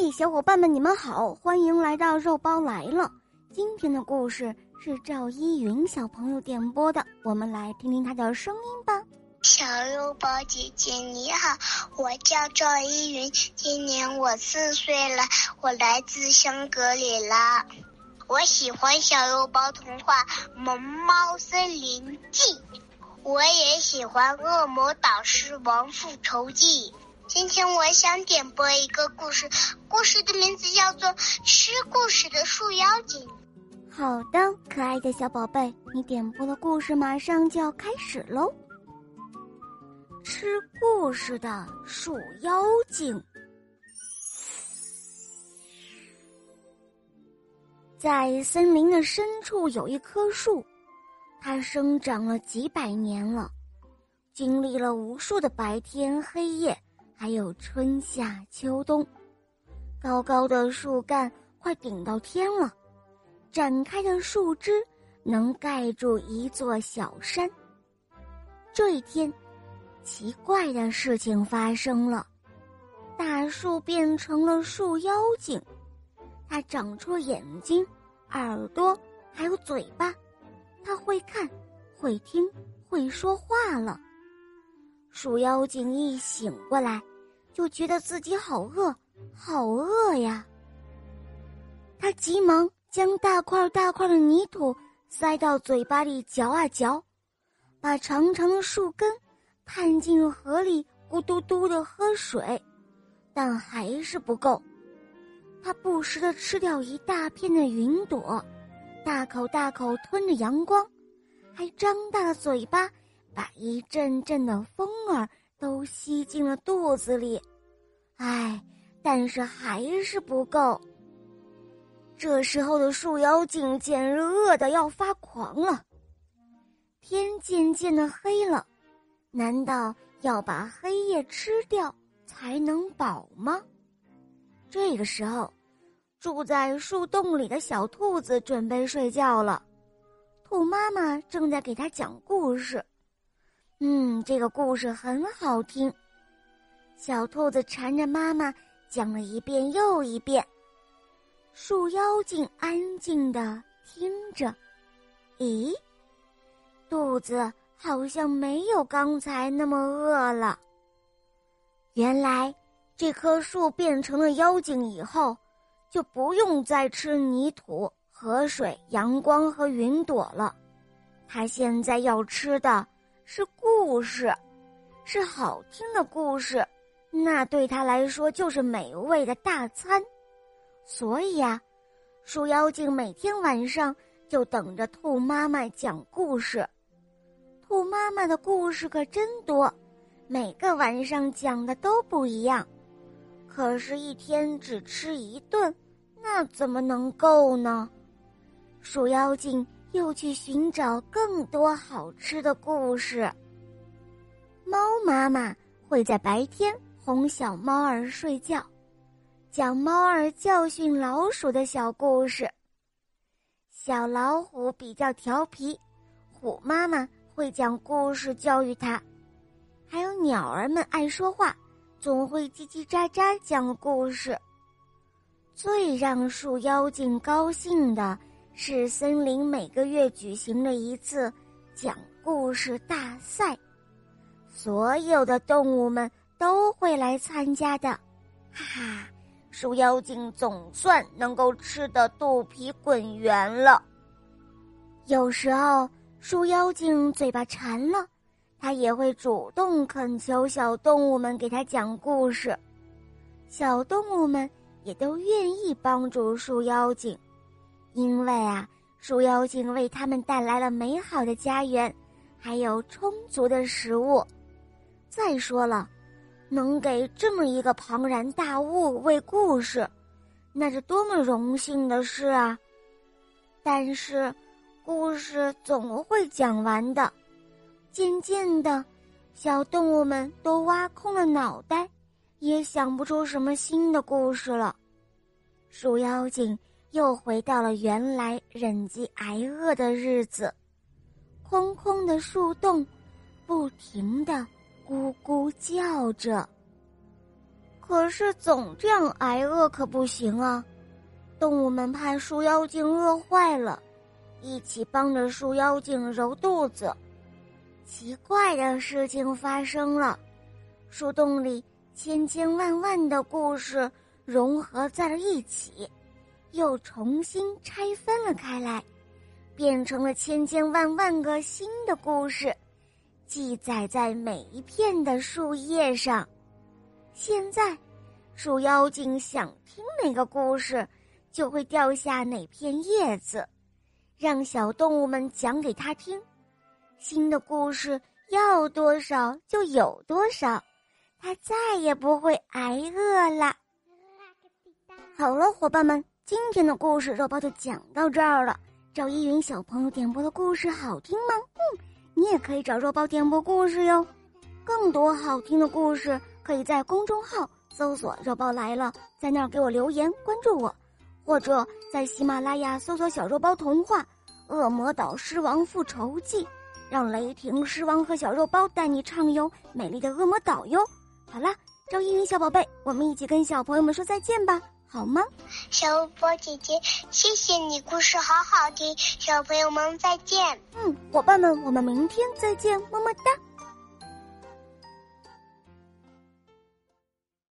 嘿，小伙伴们，你们好，欢迎来到肉包来了。今天的故事是赵依云小朋友点播的，我们来听听他的声音吧。小肉包姐姐你好，我叫赵依云，今年我四岁了，我来自香格里拉。我喜欢小肉包童话《萌猫森林记》，我也喜欢《恶魔导师王复仇记》。今天我想点播一个故事，故事的名字叫做《吃故事的树妖精》。好的，可爱的小宝贝，你点播的故事马上就要开始喽。吃故事的树妖精。在森林的深处有一棵树，它生长了几百年了，经历了无数的白天黑夜，还有春夏秋冬。高高的树干快顶到天了，展开的树枝能盖住一座小山。这一天，奇怪的事情发生了，大树变成了树妖精。它长出眼睛、耳朵，还有嘴巴，它会看、会听、会说话了。鼠妖精一醒过来，就觉得自己好饿，好饿呀。他急忙将大块大块的泥土塞到嘴巴里嚼啊嚼，把长长的树根探进河里，咕嘟嘟的喝水，但还是不够。他不时地吃掉一大片的云朵，大口大口吞着阳光，还张大了嘴巴，把一阵阵的风儿都吸进了肚子里。唉，但是还是不够。这时候的树妖精简直饿得要发狂了。天渐渐的黑了，难道要把黑夜吃掉才能饱吗？这个时候，住在树洞里的小兔子准备睡觉了。兔妈妈正在给它讲故事。嗯，这个故事很好听。小兔子缠着妈妈讲了一遍又一遍。树妖精安静的听着。咦，肚子好像没有刚才那么饿了。原来。这棵树变成了妖精以后，就不用再吃泥土、河水、阳光和云朵了。它现在要吃的是故事，是好听的故事。那对他来说就是美味的大餐。所以呀，鼠妖精每天晚上就等着兔妈妈讲故事。兔妈妈的故事可真多，每个晚上讲的都不一样。可是，一天只吃一顿，那怎么能够呢？鼠妖精又去寻找更多好吃的故事。猫妈妈会在白天哄小猫儿睡觉，讲猫儿教训老鼠的小故事。小老虎比较调皮，虎妈妈会讲故事教育它。还有鸟儿们爱说话。总会叽叽喳喳讲故事。最让树妖精高兴的是，森林每个月举行的一次讲故事大赛，所有的动物们都会来参加的。哈哈，树妖精总算能够吃的肚皮滚圆了。有时候，树妖精嘴巴馋了。他也会主动恳求小动物们给他讲故事，小动物们也都愿意帮助树妖精，因为啊，树妖精为他们带来了美好的家园，还有充足的食物。再说了，能给这么一个庞然大物喂故事，那是多么荣幸的事啊！但是，故事总会讲完的。渐渐的，小动物们都挖空了脑袋，也想不出什么新的故事了。鼠妖精又回到了原来忍饥挨饿的日子。空空的树洞，不停的咕咕叫着。可是总这样挨饿可不行啊！动物们怕树妖精饿坏了，一起帮着树妖精揉肚子。奇怪的事情发生了，树洞里千千万万的故事融合在了一起，又重新拆分了开来，变成了千千万万个新的故事。记载在每一片的树叶上。现在，树妖精想听哪个故事，就会掉下哪片叶子，让小动物们讲给他听。新的故事要多少就有多少，他再也不会挨饿了。好了，伙伴们，今天的故事肉包就讲到这儿了。赵依云小朋友点播的故事好听吗？嗯。你也可以找肉包点播故事哟，更多好听的故事可以在公众号搜索“肉包来了”，在那儿给我留言关注我，或者在喜马拉雅搜索“小肉包童话《恶魔岛狮王复仇记》”，让雷霆狮王和小肉包带你畅游美丽的恶魔岛哟。好啦，赵依云小宝贝，我们一起跟小朋友们说再见吧。好吗，小波姐姐，谢谢你，故事好好听，小朋友们再见。嗯，伙伴们，我们明天再见，么么哒。